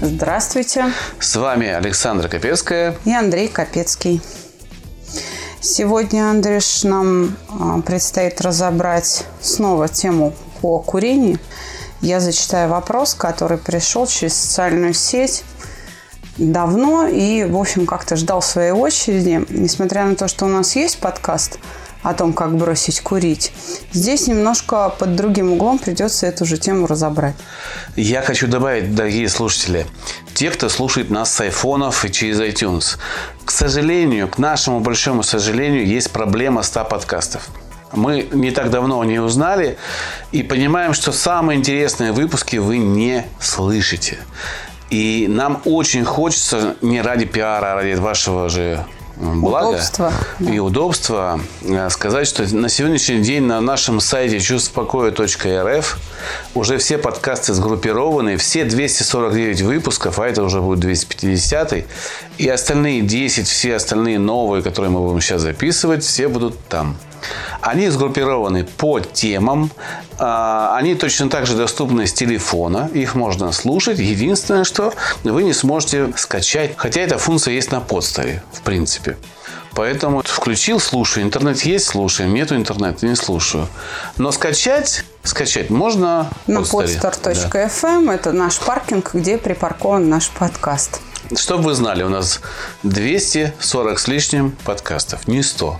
Здравствуйте. С вами Александра Капецкая. И Андрей Капецкий. Сегодня, Андрюш, нам а, предстоит разобрать снова тему по курению. Я зачитаю вопрос, который пришел через социальную сеть давно и, в общем, как-то ждал своей очереди. Несмотря на то, что у нас есть подкаст – о том, как бросить курить. Здесь немножко под другим углом придется эту же тему разобрать. Я хочу добавить, дорогие слушатели, те, кто слушает нас с айфонов и через iTunes, к сожалению, к нашему большому сожалению, есть проблема 100 подкастов. Мы не так давно не узнали и понимаем, что самые интересные выпуски вы не слышите. И нам очень хочется не ради пиара, а ради вашего же благо удобства, и да. удобства э, сказать, что на сегодняшний день на нашем сайте чувствопокоя.рф уже все подкасты сгруппированы, все 249 выпусков, а это уже будет 250 и остальные 10, все остальные новые, которые мы будем сейчас записывать, все будут там. Они сгруппированы по темам. А, они точно так же доступны с телефона. Их можно слушать. Единственное, что вы не сможете скачать. Хотя эта функция есть на подставе, в принципе. Поэтому включил, слушаю. Интернет есть, слушаю. Нету интернета, не слушаю. Но скачать, скачать можно на podstar.fm. Да. Это наш паркинг, где припаркован наш подкаст. Чтобы вы знали, у нас 240 с лишним подкастов, не 100.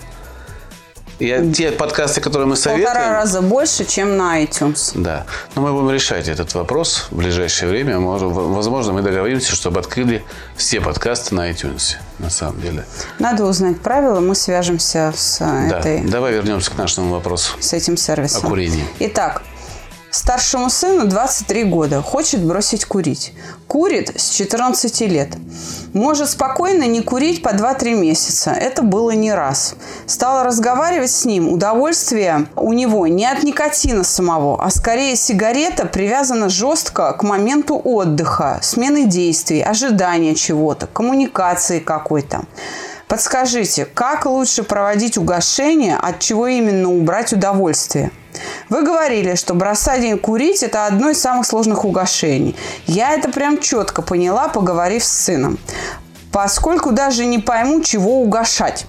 И те подкасты, которые мы советуем... Полтора раза больше, чем на iTunes. Да. Но мы будем решать этот вопрос в ближайшее время. Возможно, мы договоримся, чтобы открыли все подкасты на iTunes. На самом деле. Надо узнать правила. Мы свяжемся с да. этой... Давай вернемся к нашему вопросу. С этим сервисом. О курении. Итак, Старшему сыну 23 года, хочет бросить курить. Курит с 14 лет. Может спокойно не курить по 2-3 месяца. Это было не раз. Стала разговаривать с ним. Удовольствие у него не от никотина самого, а скорее сигарета привязана жестко к моменту отдыха, смены действий, ожидания чего-то, коммуникации какой-то. Подскажите, как лучше проводить угошение, от чего именно убрать удовольствие? Вы говорили, что бросать курить – это одно из самых сложных угошений. Я это прям четко поняла, поговорив с сыном. Поскольку даже не пойму, чего угошать.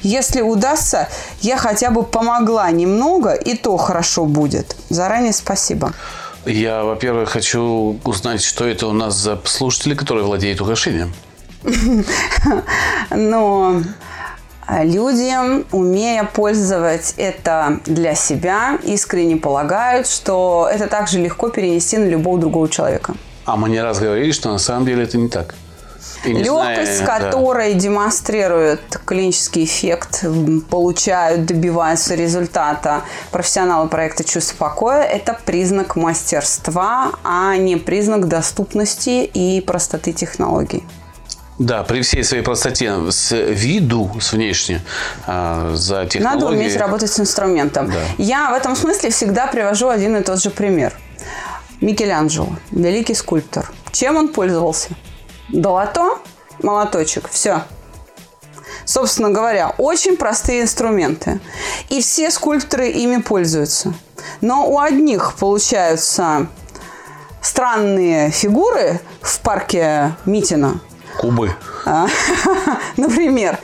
Если удастся, я хотя бы помогла немного, и то хорошо будет. Заранее спасибо. Я, во-первых, хочу узнать, что это у нас за слушатели, которые владеют угошением. Но люди, умея пользовать это для себя, искренне полагают, что это также легко перенести на любого другого человека. А мы не раз говорили, что на самом деле это не так. Легкость, зная, которой да. демонстрирует клинический эффект, получают, добиваются результата профессионалы проекта «Чувство покоя» – это признак мастерства, а не признак доступности и простоты технологий. Да, при всей своей простоте с виду, с внешне, э, за технологией. Надо уметь работать с инструментом. Да. Я в этом смысле всегда привожу один и тот же пример. Микеланджело, великий скульптор. Чем он пользовался? Долото, молоточек, все. Собственно говоря, очень простые инструменты. И все скульпторы ими пользуются. Но у одних получаются странные фигуры в парке Митина – Кубы. А, например,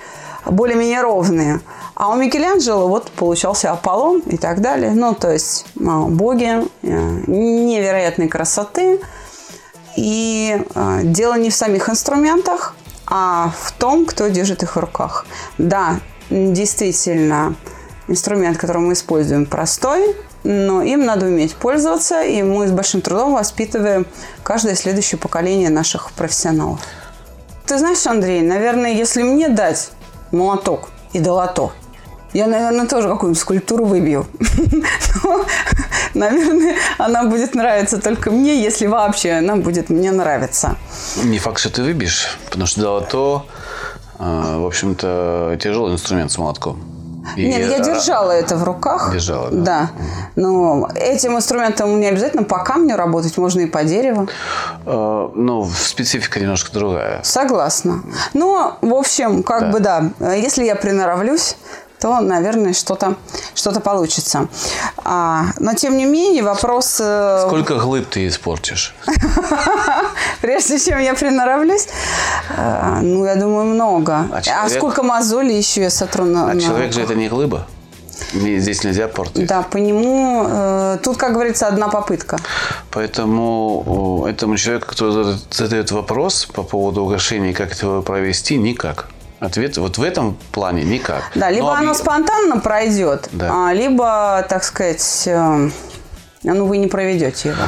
более-менее ровные. А у Микеланджело вот получался Аполлон и так далее. Ну, то есть а, боги э, невероятной красоты. И а, дело не в самих инструментах, а в том, кто держит их в руках. Да, действительно, инструмент, который мы используем, простой, но им надо уметь пользоваться, и мы с большим трудом воспитываем каждое следующее поколение наших профессионалов. Ты знаешь, Андрей, наверное, если мне дать молоток и долото, я, наверное, тоже какую-нибудь скульптуру выбью. наверное, она будет нравиться только мне, если вообще она будет мне нравиться. Не факт, что ты выбьешь, потому что золото, э, в общем-то, тяжелый инструмент с молотком. И Нет, я держала это в руках. Держала, да. Да. Но этим инструментом не обязательно по камню работать, можно и по дереву. Э, ну, специфика немножко другая. Согласна. Ну, в общем, как Да. бы да, если я приноровлюсь, то, наверное, что-то что получится. А, но, тем не менее, вопрос... э, Сколько глыб ты испортишь? Прежде чем я приноровлюсь, э, ну, я думаю, много. А А, сколько мозолей еще я сотру на А человек же это не глыба. Здесь нельзя портить. Да, по нему... э, тут, как говорится, одна попытка. Поэтому этому человеку, кто зада- задает вопрос по поводу угошения, как это провести, никак. Ответ вот в этом плане никак. Да, либо Но оно спонтанно пройдет, Да. а, либо, так сказать, э, ну, вы не проведете его.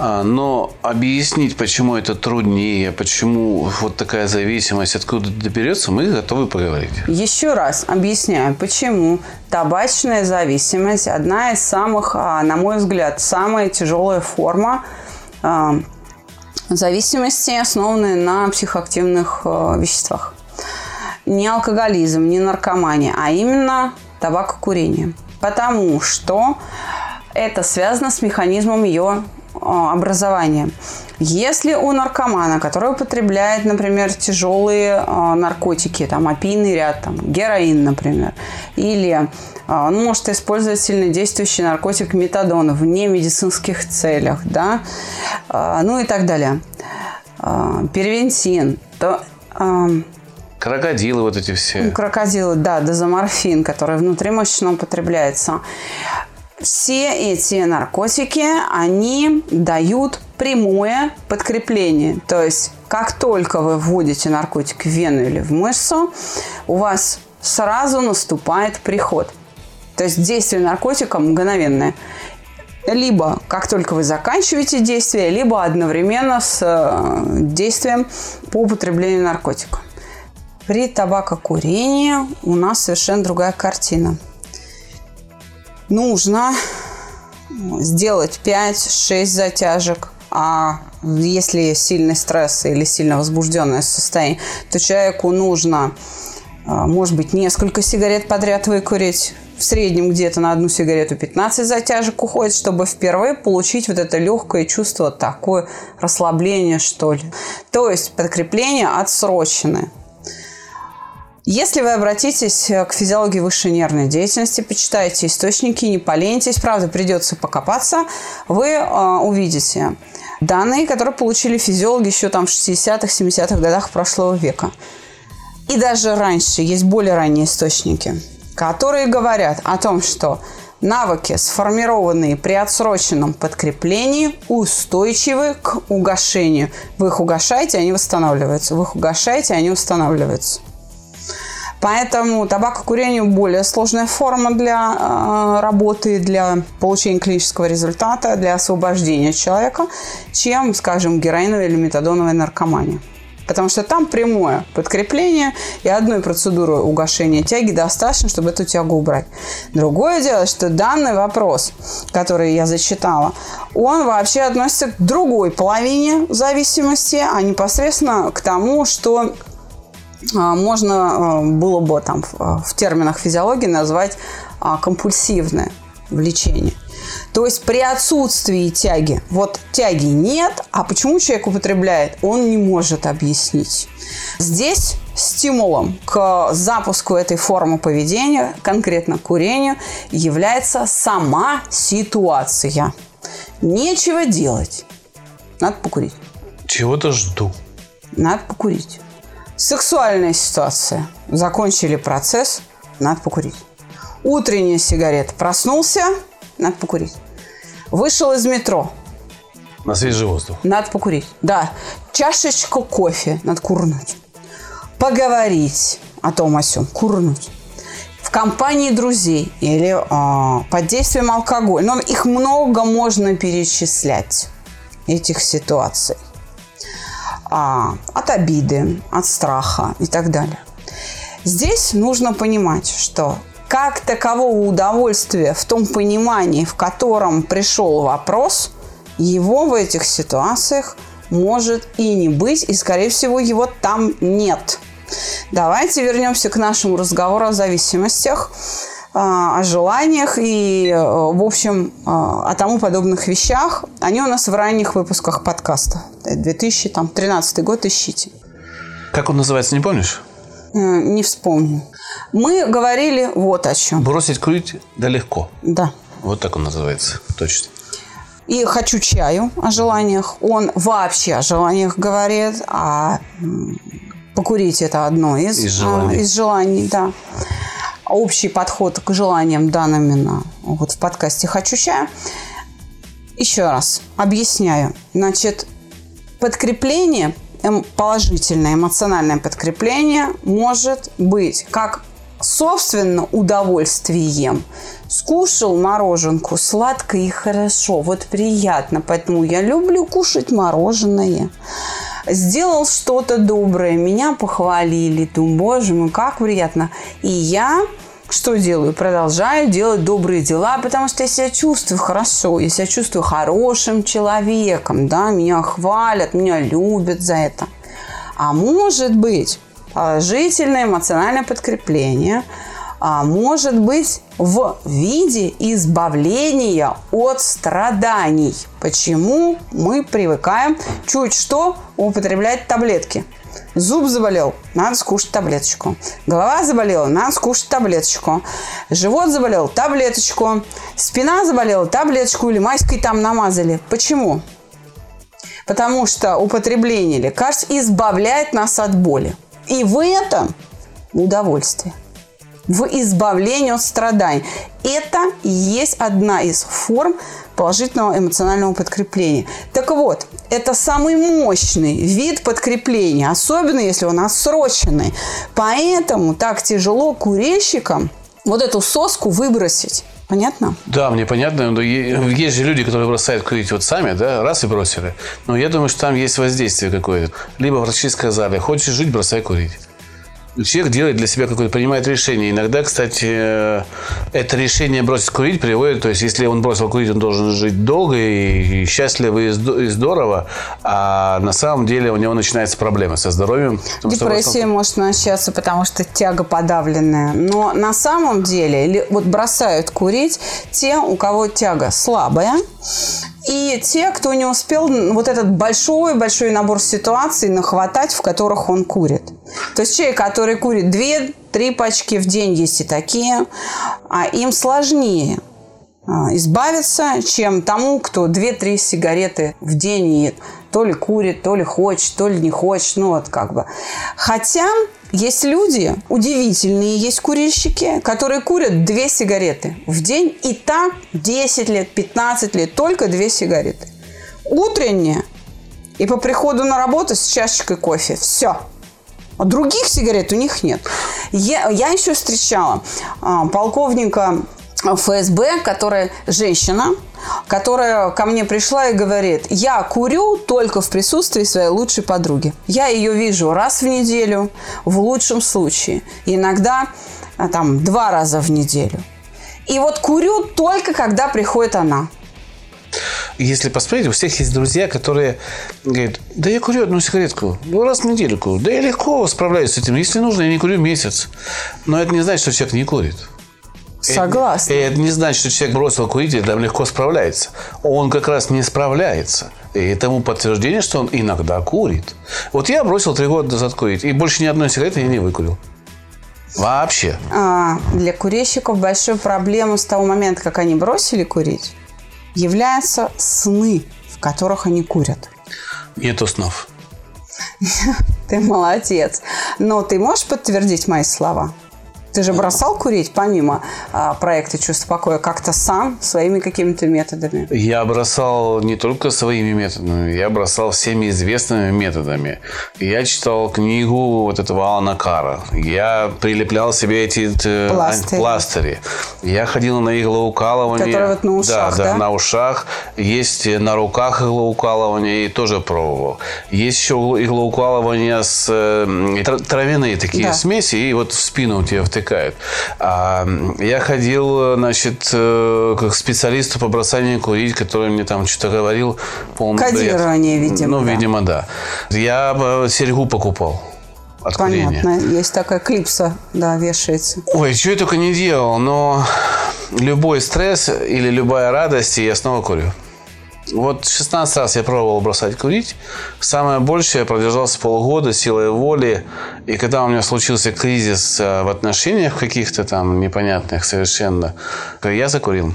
А, Но объяснить, почему это труднее, почему вот такая зависимость, откуда доберется, мы готовы поговорить. Еще раз объясняю, почему табачная зависимость одна из самых, а, на мой взгляд, самая тяжелая форма зависимости, основанная на психоактивных а, веществах. Не алкоголизм, не наркомания, а именно табакокурение. Потому что это связано с механизмом ее а, образования. Если у наркомана, который употребляет, например, тяжелые а, наркотики, там опийный ряд, там, героин, например, или а, он может использовать сильнодействующий наркотик метадон в немедицинских целях, да, ну и так далее, первентин, то Крокодилы вот эти все. крокодилы, да, дозоморфин, который внутримышечно употребляется. Все эти наркотики, они дают прямое подкрепление. То есть, как только вы вводите наркотик в вену или в мышцу, у вас сразу наступает приход. То есть, действие наркотика мгновенное. Либо как только вы заканчиваете действие, либо одновременно с э, действием по употреблению наркотика. При табакокурении у нас совершенно другая картина. Нужно сделать 5-6 затяжек, а если сильный стресс или сильно возбужденное состояние, то человеку нужно, а, может быть, несколько сигарет подряд выкурить. В среднем где-то на одну сигарету 15 затяжек уходит, чтобы впервые получить вот это легкое чувство, такое расслабление, что ли. То есть подкрепление отсроченное. Если вы обратитесь к физиологии высшей нервной деятельности, почитайте источники, не поленитесь, правда, придется покопаться, вы э, увидите данные, которые получили физиологи еще там в 60-х, 70-х годах прошлого века. И даже раньше есть более ранние источники, которые говорят о том, что навыки, сформированные при отсроченном подкреплении, устойчивы к угошению. Вы их угошаете, они восстанавливаются. Вы их угошаете, они восстанавливаются. Поэтому табакокурение более сложная форма для э, работы, для получения клинического результата, для освобождения человека, чем, скажем, героиновая или метадоновая наркомания. Потому что там прямое подкрепление и одной процедуры угошения тяги достаточно, чтобы эту тягу убрать. Другое дело, что данный вопрос, который я зачитала, он вообще относится к другой половине зависимости, а непосредственно к тому, что можно а, было бы там в в терминах физиологии назвать а, компульсивное влечение. То есть при отсутствии тяги, вот тяги нет, а почему человек употребляет, он не может объяснить. Здесь стимулом к запуску этой формы поведения, конкретно курению, является сама ситуация. Нечего делать. Надо покурить. Чего-то жду. Надо покурить. Сексуальная ситуация. Закончили процесс. Надо покурить. Утренняя сигарета. Проснулся. Надо покурить. Вышел из метро. На свежий воздух. Надо покурить. Да. Чашечку кофе. Надо курнуть. Поговорить о том о сём. Курнуть. В компании друзей или а, под действием алкоголя. Но их много можно перечислять, этих ситуаций. А, от обиды, от страха и так далее. Здесь нужно понимать, что как такового удовольствия в том понимании, в котором пришел вопрос, его в этих ситуациях может и не быть, и, скорее всего, его там нет. Давайте вернемся к нашему разговору о зависимостях, о желаниях и, э, в общем, а, о тому подобных вещах. Они у нас в ранних выпусках подкаста. 2013 год ищите. Как он называется, не помнишь? Э, не вспомню. Мы говорили вот о чем. Бросить курить да легко. Да. Вот так он называется, точно. И «Хочу чаю» о желаниях. Он вообще о желаниях говорит, а покурить – это одно из, Из желаний. из желаний, да. Общий подход к желаниям дан именно вот в подкасте «Хочу чая». Еще раз объясняю. Значит, подкрепление, эм, положительное эмоциональное подкрепление может быть как собственно удовольствием. Скушал мороженку, сладко и хорошо, вот приятно, поэтому я люблю кушать мороженое. Сделал что-то доброе, меня похвалили, думаю, боже мой, как приятно. И я что делаю? Продолжаю делать добрые дела, потому что я себя чувствую хорошо, я себя чувствую хорошим человеком, да, меня хвалят, меня любят за это. А может быть, положительное эмоциональное подкрепление а, может быть в виде избавления от страданий. Почему мы привыкаем чуть что употреблять таблетки? Зуб заболел, надо скушать таблеточку. Голова заболела, надо скушать таблеточку. Живот заболел, таблеточку. Спина заболела, таблеточку или майской там намазали. Почему? Потому что употребление лекарств избавляет нас от боли. И в этом удовольствие. В избавлении от страданий. Это есть одна из форм положительного эмоционального подкрепления. Так вот, это самый мощный вид подкрепления, особенно если он отсроченный. Поэтому так тяжело курильщикам вот эту соску выбросить. Понятно? Да, мне понятно. Но есть же люди, которые бросают курить вот сами, да, раз и бросили. Но я думаю, что там есть воздействие какое-то. Либо врачи сказали, хочешь жить, бросай курить. Человек делает для себя какое-то, принимает решение. Иногда, кстати, э, это решение бросить курить приводит, то есть, если он бросил курить, он должен жить долго и счастливо и здорово, а на самом деле у него начинаются проблемы со здоровьем. Депрессия может начаться, потому что тяга подавленная. Но на самом деле, вот бросают курить те, у кого тяга слабая, и те, кто не успел вот этот большой-большой набор ситуаций нахватать, в которых он курит. То есть человек, который курит две, три пачки в день, есть и такие, а им сложнее а, избавиться, чем тому, кто 2-3 сигареты в день и то ли курит, то ли хочет, то ли не хочет, ну вот как бы. Хотя есть люди удивительные, есть курильщики, которые курят две сигареты в день, и так 10 лет, 15 лет, только две сигареты. Утренние и по приходу на работу с чашечкой кофе. Все. А других сигарет у них нет. Я, я еще встречала а, полковника ФСБ, которая женщина, которая ко мне пришла и говорит, я курю только в присутствии своей лучшей подруги. Я ее вижу раз в неделю, в лучшем случае. Иногда а, там два раза в неделю. И вот курю только когда приходит она. Если посмотреть, у всех есть друзья, которые говорят, да я курю одну сигаретку, ну раз в недельку, да я легко справляюсь с этим. Если нужно, я не курю месяц. Но это не значит, что человек не курит. Согласна. Это, это не значит, что человек бросил курить и там легко справляется. Он как раз не справляется. И этому подтверждение, что он иногда курит. Вот я бросил три года назад курить, и больше ни одной сигареты я не выкурил. Вообще. А, для курильщиков большой проблемой с того момента, как они бросили курить, являются сны, в которых они курят. Нету снов. Ты молодец. Но ты можешь подтвердить мои слова? Ты же бросал курить помимо а, проекта «Чувство покоя» как-то сам, своими какими-то методами? Я бросал не только своими методами, я бросал всеми известными методами. Я читал книгу вот этого Алана Кара. Я прилеплял себе эти э, пластыри. пластыри. Я ходил на иглоукалывание. Которые вот на ушах, да? Да, да, на ушах. Есть на руках иглоукалывание и тоже пробовал. Есть еще иглоукалывание с э, травяные такие да. смеси, и вот в спину тебе отвлекает. А я ходил, значит, э, к специалисту по бросанию курить, который мне там что-то говорил. Полный Кодирование, бред. видимо. Ну, да. видимо, да. Я э, серьгу покупал от Понятно. Курения. Есть такая клипса, да, вешается. Ой, что я только не делал, но любой стресс или любая радость, я снова курю. Вот 16 раз я пробовал бросать курить. Самое большее я продержался полгода силой воли. И когда у меня случился кризис э, в отношениях каких-то там непонятных совершенно, я закурил.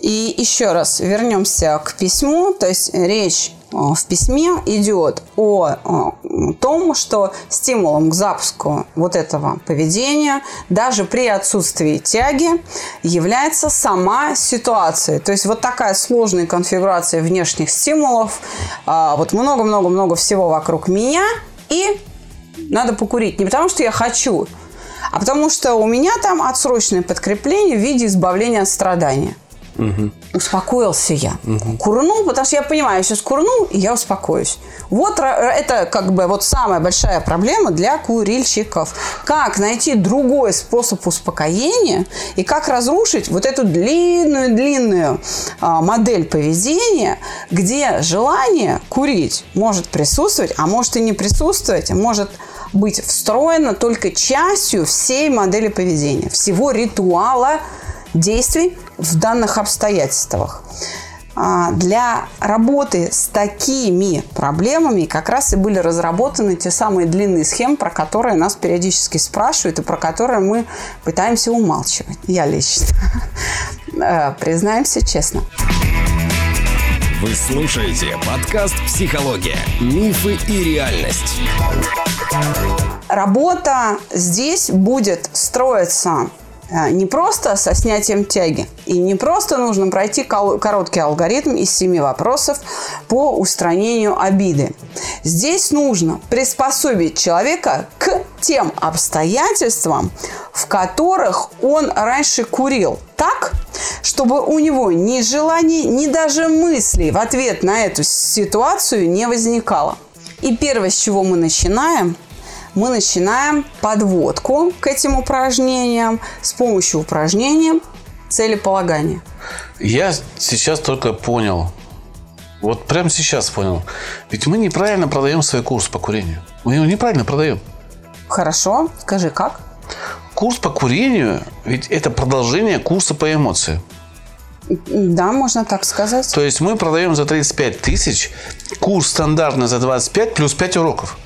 И еще раз вернемся к письму. То есть речь в письме идет о, о том, что стимулом к запуску вот этого поведения, даже при отсутствии тяги, является сама ситуация. То есть вот такая сложная конфигурация внешних стимулов, а, вот много-много-много всего вокруг меня, и надо покурить. Не потому, что я хочу, а потому что у меня там отсрочное подкрепление в виде избавления от страдания. Угу. Успокоился я. Угу. Курнул, потому что я понимаю, я сейчас курнул, и я успокоюсь. Вот это как бы вот самая большая проблема для курильщиков. Как найти другой способ успокоения и как разрушить вот эту длинную-длинную а, модель поведения, где желание курить может присутствовать, а может и не присутствовать, а может быть встроено только частью всей модели поведения, всего ритуала действий в данных обстоятельствах. А, для работы с такими проблемами как раз и были разработаны те самые длинные схемы, про которые нас периодически спрашивают и про которые мы пытаемся умалчивать. Я лично. Э, признаемся честно. Вы слушаете подкаст «Психология. Мифы и реальность». Работа здесь будет строиться не просто со снятием тяги, и не просто нужно пройти короткий алгоритм из семи вопросов по устранению обиды. Здесь нужно приспособить человека к тем обстоятельствам, в которых он раньше курил, так, чтобы у него ни желаний, ни даже мыслей в ответ на эту ситуацию не возникало. И первое, с чего мы начинаем, мы начинаем подводку к этим упражнениям с помощью упражнения целеполагания. Я сейчас только понял, вот прямо сейчас понял. Ведь мы неправильно продаем свой курс по курению. Мы его неправильно продаем. Хорошо. Скажи, как? Курс по курению, ведь это продолжение курса по эмоциям. Да, можно так сказать. То есть мы продаем за 35 тысяч курс стандартный за 25 плюс 5 уроков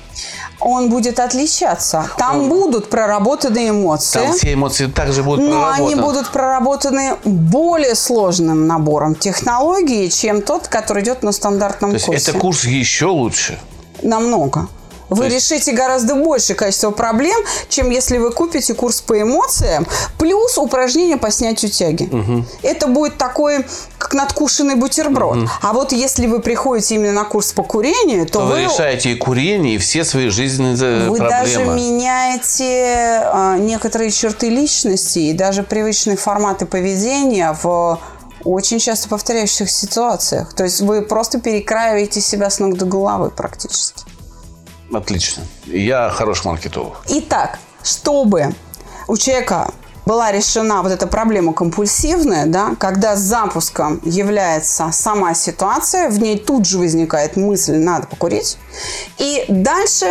он будет отличаться. Там он... будут проработаны эмоции. Там все эмоции также будут но проработаны. они будут проработаны более сложным набором технологий, чем тот, который идет на стандартном То курсе. это курс еще лучше? Намного. Вы есть... решите гораздо большее количество проблем, чем если вы купите курс по эмоциям, плюс упражнения по снятию тяги. Угу. Это будет такой, как надкушенный бутерброд. Угу. А вот если вы приходите именно на курс по курению, то, то вы... Вы решаете и курение, и все свои жизненные вы проблемы. Вы даже меняете а, некоторые черты личности и даже привычные форматы поведения в очень часто повторяющихся ситуациях. То есть вы просто перекраиваете себя с ног до головы практически. Отлично. Я хороший маркетолог. Итак, чтобы у человека была решена вот эта проблема компульсивная, да, когда запуском является сама ситуация, в ней тут же возникает мысль «надо покурить», и дальше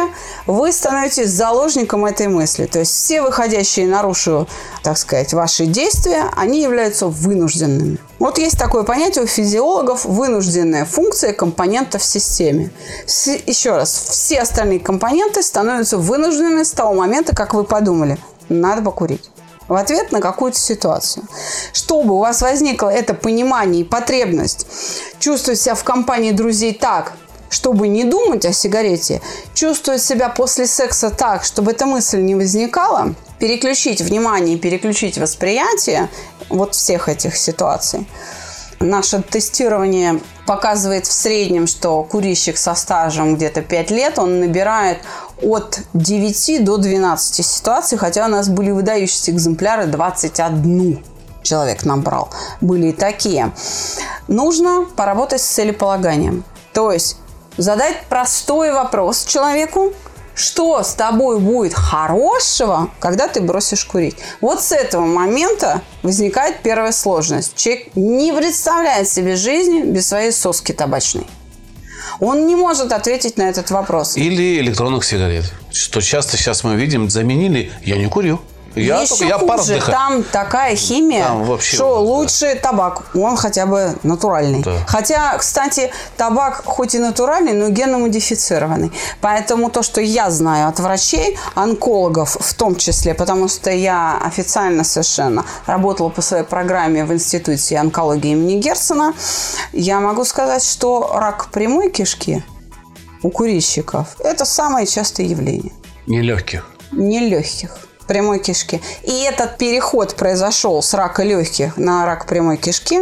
вы становитесь заложником этой мысли. То есть все выходящие наружу, так сказать, ваши действия, они являются вынужденными. Вот есть такое понятие у физиологов – вынужденная функция компонента в системе. Еще раз, все остальные компоненты становятся вынужденными с того момента, как вы подумали – надо покурить в ответ на какую-то ситуацию. Чтобы у вас возникло это понимание и потребность чувствовать себя в компании друзей так, чтобы не думать о сигарете, чувствовать себя после секса так, чтобы эта мысль не возникала, переключить внимание, переключить восприятие вот всех этих ситуаций. Наше тестирование показывает в среднем, что курильщик со стажем где-то 5 лет, он набирает от 9 до 12 ситуаций, хотя у нас были выдающиеся экземпляры 21 человек набрал. Были и такие. Нужно поработать с целеполаганием. То есть задать простой вопрос человеку, что с тобой будет хорошего, когда ты бросишь курить. Вот с этого момента возникает первая сложность. Человек не представляет себе жизни без своей соски табачной. Он не может ответить на этот вопрос. Или электронных сигарет. Что часто сейчас мы видим, заменили «я не курю». Я, Еще только, я пар хуже, вдыхаю. там такая химия, Там вообще что ужас, да. лучше табак, он хотя бы натуральный. Да. Хотя, кстати, табак хоть и натуральный, но геномодифицированный. Поэтому то, что я знаю от врачей, онкологов в том числе, потому что я официально совершенно работала по своей программе в Институте онкологии имени Герцена, я могу сказать, что рак прямой кишки у курильщиков – это самое частое явление Нелегких. нелегких прямой кишки. И этот переход произошел с рака легких на рак прямой кишки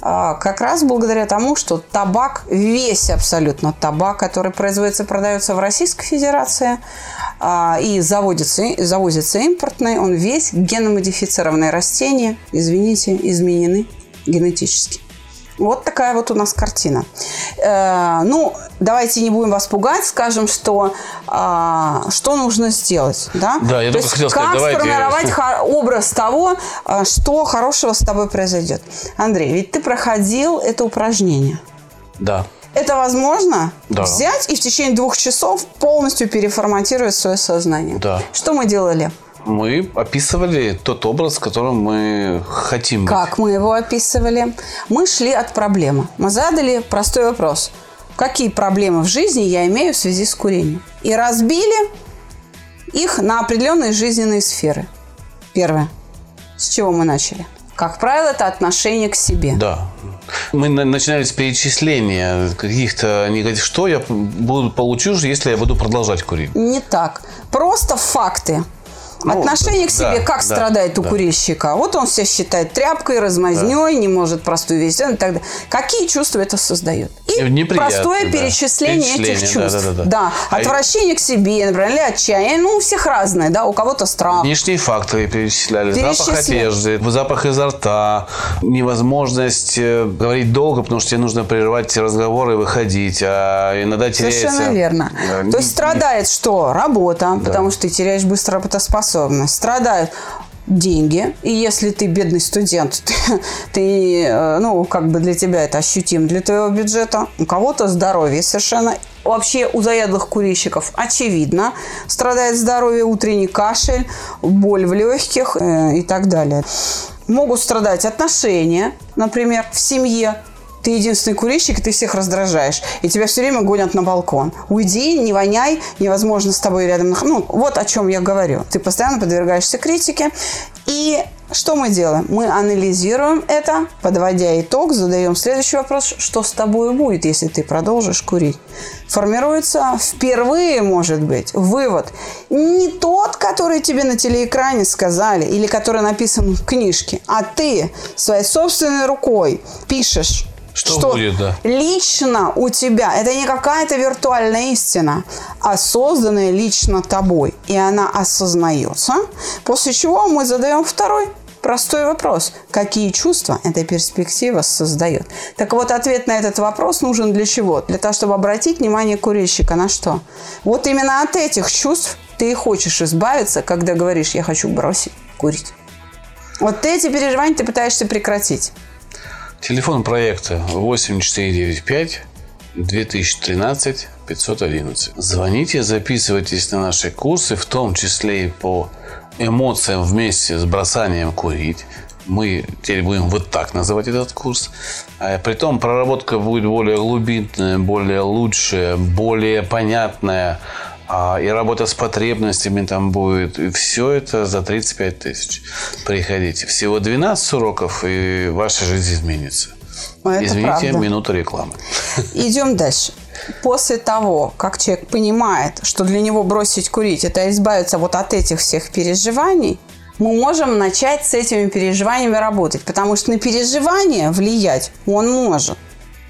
а, как раз благодаря тому, что табак, весь абсолютно табак, который производится и продается в Российской Федерации а, и заводится, завозится импортный, он весь геномодифицированные растения, извините, изменены генетически. Вот такая вот у нас картина. Э, ну, давайте не будем вас пугать, скажем, что а, что нужно сделать, да? Да, я То только есть хотел сказать, как давайте- сформировать хо- образ того, а, что хорошего с тобой произойдет. Андрей, ведь ты проходил это упражнение. Да. Это возможно Да. взять и в течение двух часов полностью переформатировать свое сознание. Да. Что мы делали? Мы описывали тот образ, которым мы хотим быть. Как мы его описывали? Мы шли от проблемы. Мы задали простой вопрос. Какие проблемы в жизни я имею в связи с курением? И разбили их на определенные жизненные сферы. Первое. С чего мы начали? Как правило, это отношение к себе. Да. Мы на- начинали с перечисления каких-то негатив. Что я буду получу, если я буду продолжать курить? Не так. Просто факты. Ну, Отношение к да, себе, как да, страдает у да. курильщика. Вот он себя считает тряпкой, размазней, не может простую вещь сделать и так далее. Какие чувства это создает? И Неприятно, простое да. перечисление, этих Перечисление, чувств. да, да, да. А отвращение к себе, например, или отчаяние. Ну, у всех разное, да, у кого-то страх. Внешние факторы перечисляли. Запах одежды, запах изо рта, невозможность э, говорить долго, потому что тебе нужно прерывать разговоры и выходить, а иногда теряется... Совершенно верно. э, То есть страдает что? Работа, потому что ты теряешь быстро работоспособность. Страдают деньги. И если ты бедный студент, ты, ты, э, ну, как бы для тебя это ощутимо для твоего бюджета. У кого-то здоровье совершенно. Вообще у заядлых курильщиков очевидно страдает здоровье, утренний кашель, боль в легких э, и так далее. Могут страдать отношения, например, в семье. Ты единственный курильщик, и ты всех раздражаешь. И тебя все время гонят на балкон. Уйди, не воняй, невозможно с тобой рядом. Ну, вот о чем я говорю. Ты постоянно подвергаешься критике. И что мы делаем? Мы анализируем это, подводя итог, задаем следующий вопрос, что с тобой будет, если ты продолжишь курить. Формируется впервые, может быть, вывод. Не тот, который тебе на телеэкране сказали или который написан в книжке, а ты своей собственной рукой пишешь, Что будет, да. лично у тебя, это не какая-то виртуальная истина, а созданная лично тобой. И она осознается, после чего мы задаем второй простой вопрос. Какие чувства эта перспектива создает? Так вот, ответ на этот вопрос нужен для чего? Для того, чтобы обратить внимание курильщика на что? Вот именно от этих чувств ты и хочешь избавиться, когда говоришь «я хочу бросить курить». Вот эти переживания ты пытаешься прекратить. Телефон проекта 8495 2013 511. Звоните, записывайтесь на наши курсы, в том числе и по эмоциям вместе с бросанием курить. Мы теперь будем вот так называть этот курс. А Притом проработка будет более глубинная, более лучшая, более понятная. А, И работа с потребностями там будет. И все это за 35 тысяч. Приходите. Всего 12 уроков, и ваша жизнь изменится. Ну, это Извините, правда. минута рекламы. Идем дальше. После того, как человек понимает, что для него бросить курить – это избавиться вот от этих всех переживаний, мы можем начать с этими переживаниями работать. Потому что на переживания влиять он может.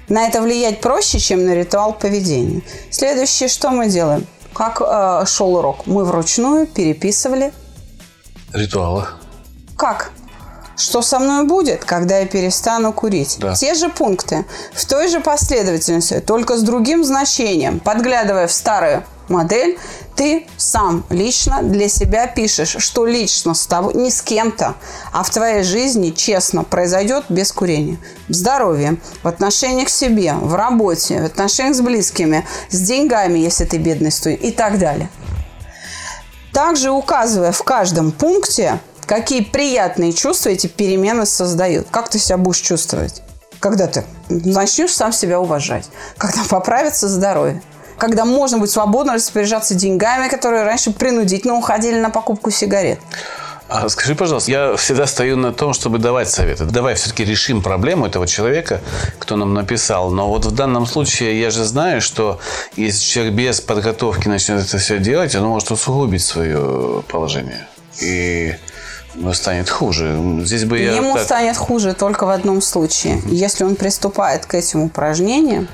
На это влиять проще, чем на ритуал поведения. Следующее, что мы делаем? Как э, шел урок? Мы вручную переписывали. Ритуалы. Как? Что со мной будет, когда я перестану курить? Да. Те же пункты, в той же последовательности, только с другим значением. Подглядывая в старую модель, ты сам лично для себя пишешь, что лично с тобой, не с кем-то, а в твоей жизни честно произойдет без курения. В здоровье, в отношениях к себе, в работе, в отношениях с близкими, с деньгами, если ты бедный студент и так далее. Также указывая в каждом пункте, какие приятные чувства эти перемены создают. Как ты себя будешь чувствовать? Когда ты начнешь сам себя уважать, когда поправится здоровье когда можно будет свободно распоряжаться деньгами, которые раньше принудительно уходили на покупку сигарет. А скажи, пожалуйста, я всегда стою на том, чтобы давать советы. Давай все-таки решим проблему этого человека, кто нам написал. Но вот в данном случае я же знаю, что если человек без подготовки начнет это все делать, он может усугубить свое положение. И станет хуже. Здесь бы я Ему так... станет хуже только в одном случае. Если он приступает к этим упражнениям,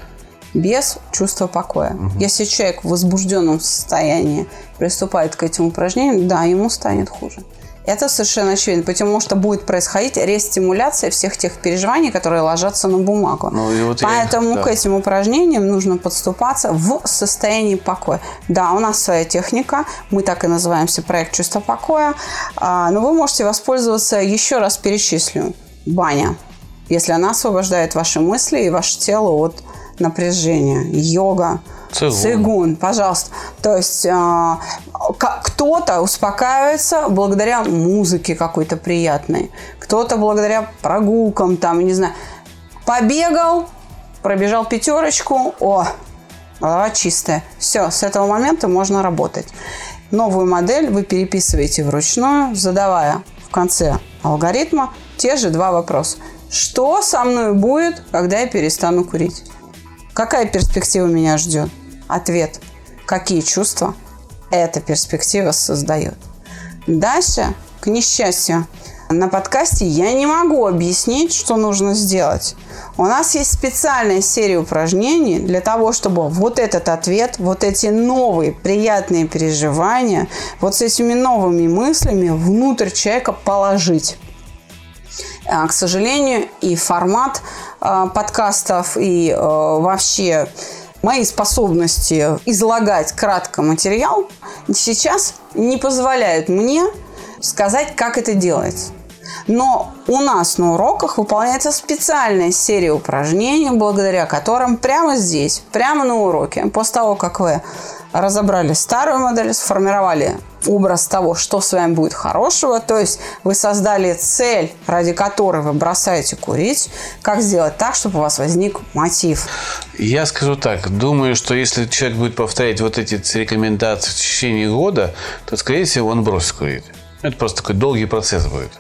без чувства покоя. Угу. Если человек в возбужденном состоянии приступает к этим упражнениям, да, ему станет хуже. Это совершенно очевидно, потому что будет происходить рестимуляция всех тех переживаний, которые ложатся на бумагу. Ну, вот Поэтому я, да. к этим упражнениям нужно подступаться в состоянии покоя. Да, у нас своя техника, мы так и называемся проект чувства покоя, а, но вы можете воспользоваться, еще раз перечислю, баня, если она освобождает ваши мысли и ваше тело от напряжения, йога, цигун, цигун пожалуйста. То есть э, кто-то успокаивается благодаря музыке какой-то приятной, кто-то благодаря прогулкам, там, не знаю, побегал, пробежал пятерочку, о, голова чистая. Все, с этого момента можно работать. Новую модель вы переписываете вручную, задавая в конце алгоритма те же два вопроса. Что со мной будет, когда я перестану курить? Какая перспектива меня ждет? Ответ. Какие чувства эта перспектива создает? Дальше, к несчастью, на подкасте я не могу объяснить, что нужно сделать. У нас есть специальная серия упражнений для того, чтобы вот этот ответ, вот эти новые приятные переживания, вот с этими новыми мыслями внутрь человека положить. А, к сожалению, и формат а, подкастов, и а, вообще мои способности излагать кратко материал сейчас не позволяют мне сказать, как это делается. Но у нас на уроках выполняется специальная серия упражнений, благодаря которым прямо здесь, прямо на уроке, после того, как вы разобрали старую модель, сформировали образ того, что с вами будет хорошего. То есть вы создали цель, ради которой вы бросаете курить. Как сделать так, чтобы у вас возник мотив? Я скажу так. Думаю, что если человек будет повторять вот эти рекомендации в течение года, то, скорее всего, он бросит курить. Это просто такой долгий процесс будет.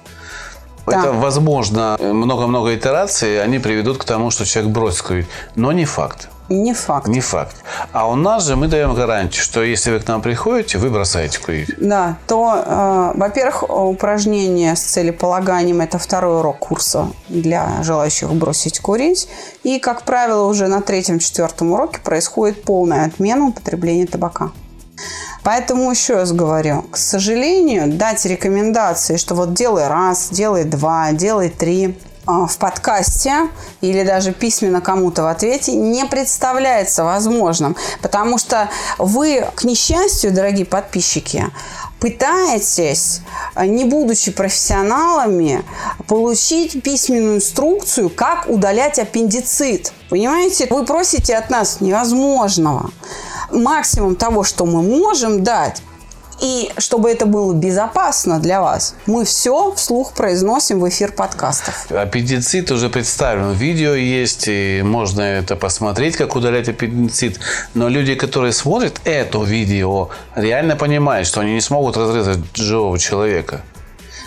Да. Это, возможно, много-много итераций, они приведут к тому, что человек бросит курить. Но не факт. Не факт. Не факт. А у нас же мы даем гарантию, что если вы к нам приходите, вы бросаете курить. Да, то, э, во-первых, упражнение с целеполаганием – это второй урок курса для желающих бросить курить. И, как правило, уже на третьем-четвертом уроке происходит полная отмена употребления табака. Поэтому еще раз говорю, к сожалению, дать рекомендации, что вот делай раз, делай два, делай три – в подкасте или даже письменно кому-то в ответе не представляется возможным, потому что вы, к несчастью, дорогие подписчики, пытаетесь, не будучи профессионалами, получить письменную инструкцию, как удалять аппендицит. Понимаете? Вы просите от нас невозможного. Максимум того, что мы можем дать, и чтобы это было безопасно для вас, мы все вслух произносим в эфир подкастов. Аппендицит уже представлен. Видео есть, и можно это посмотреть, как удалять аппендицит. Но люди, которые смотрят это видео, реально понимают, что они не смогут разрезать живого человека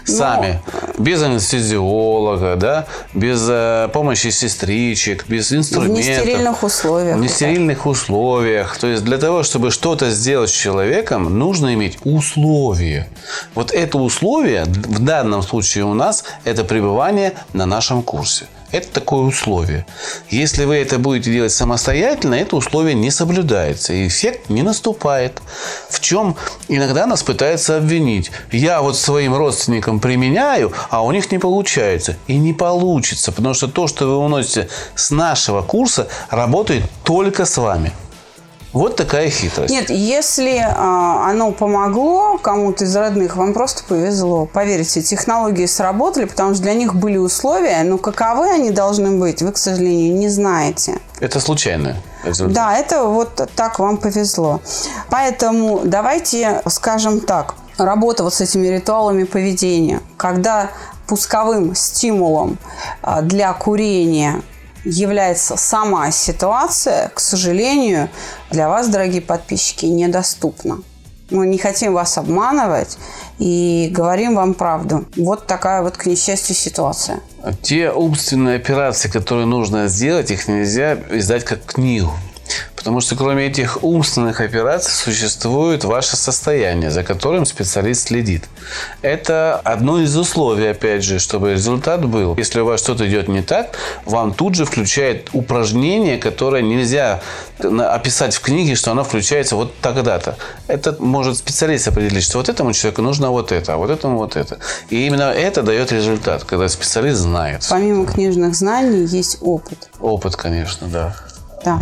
сами, Но... без анестезиолога, да, без э, помощи сестричек, без инструментов. В нестерильных условиях. В нестерильных условиях. То есть для того, чтобы что-то сделать с человеком, нужно иметь условия. Вот это условие в данном случае у нас это пребывание на нашем курсе. Это такое условие. Если вы это будете делать самостоятельно, это условие не соблюдается, и эффект не наступает. В чем иногда нас пытаются обвинить. Я вот своим родственникам применяю, а у них не получается. И не получится, потому что то, что вы уносите с нашего курса, работает только с вами. Вот такая хитрость. Нет, если а, оно помогло кому-то из родных, вам просто повезло. Поверьте, технологии сработали, потому что для них были условия, но каковы они должны быть, вы, к сожалению, не знаете. Это случайно. результат. Да, это вот так вам повезло. Поэтому давайте скажем так. Работа вот с этими ритуалами поведения. Когда пусковым стимулом а, для курения является сама ситуация, к сожалению, для вас, дорогие подписчики, недоступна. Мы не хотим вас обманывать и говорим вам правду. Вот такая вот, к несчастью, ситуация. Те умственные операции, которые нужно сделать, их нельзя издать как книгу. Потому что кроме этих умственных операций существует ваше состояние, за которым специалист следит. Это одно из условий, опять же, чтобы результат был. Если у вас что-то идет не так, вам тут же включает упражнение, которое нельзя описать в книге, что оно включается вот тогда-то. Это может специалист определить, что вот этому человеку нужно вот это, а вот этому вот это. И именно это дает результат, когда специалист знает. Помимо книжных знаний есть опыт. Опыт, конечно, да. Да.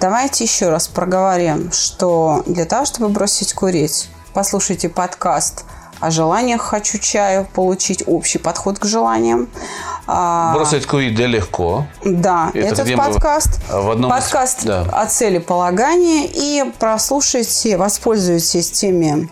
Давайте еще раз проговорим, что для того, чтобы бросить курить, послушайте подкаст о желаниях «Хочу чаю», получить общий подход к желаниям. А, Бросить курить да легко. Да, Это этот подкаст, в одном из- подкаст да. о целеполагании и прослушайте, воспользуйтесь теми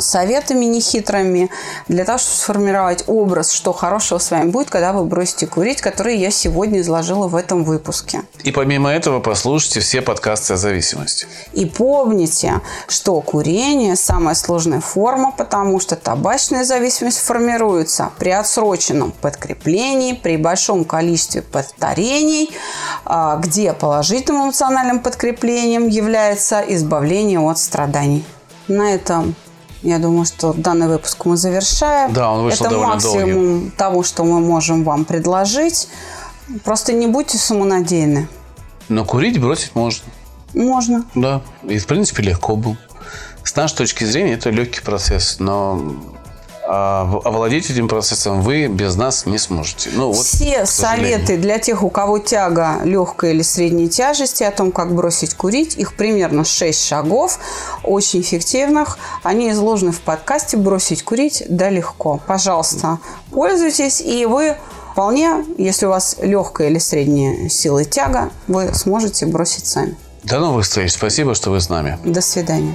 советами нехитрыми для того, чтобы сформировать образ, что хорошего с вами будет, когда вы бросите курить, который я сегодня изложила в этом выпуске. И помимо этого послушайте все подкасты о зависимости. И помните, что курение – самая сложная форма, потому что табачная зависимость формируется при отсроченном подкреплении, при большом количестве повторений, а, где положительным эмоциональным подкреплением является избавление от страданий. На этом я думаю, что данный выпуск мы завершаем. Да, он вышел Это довольно максимум того, что мы можем вам предложить. Просто не будьте самонадеянны. Но курить бросить можно. Можно. Да. И, в принципе, легко был. С нашей точки зрения, это легкий процесс. Но овладеть этим процессом вы без нас не сможете. Ну, вот, Все советы для тех, у кого тяга легкой или средней тяжести, о том, как бросить курить, их примерно 6 шагов, очень эффективных. Они изложены в подкасте «Бросить курить да легко». Пожалуйста, пользуйтесь, и вы вполне, если у вас легкая или средняя сила тяга, вы сможете бросить сами. До новых встреч. Спасибо, что вы с нами. До свидания.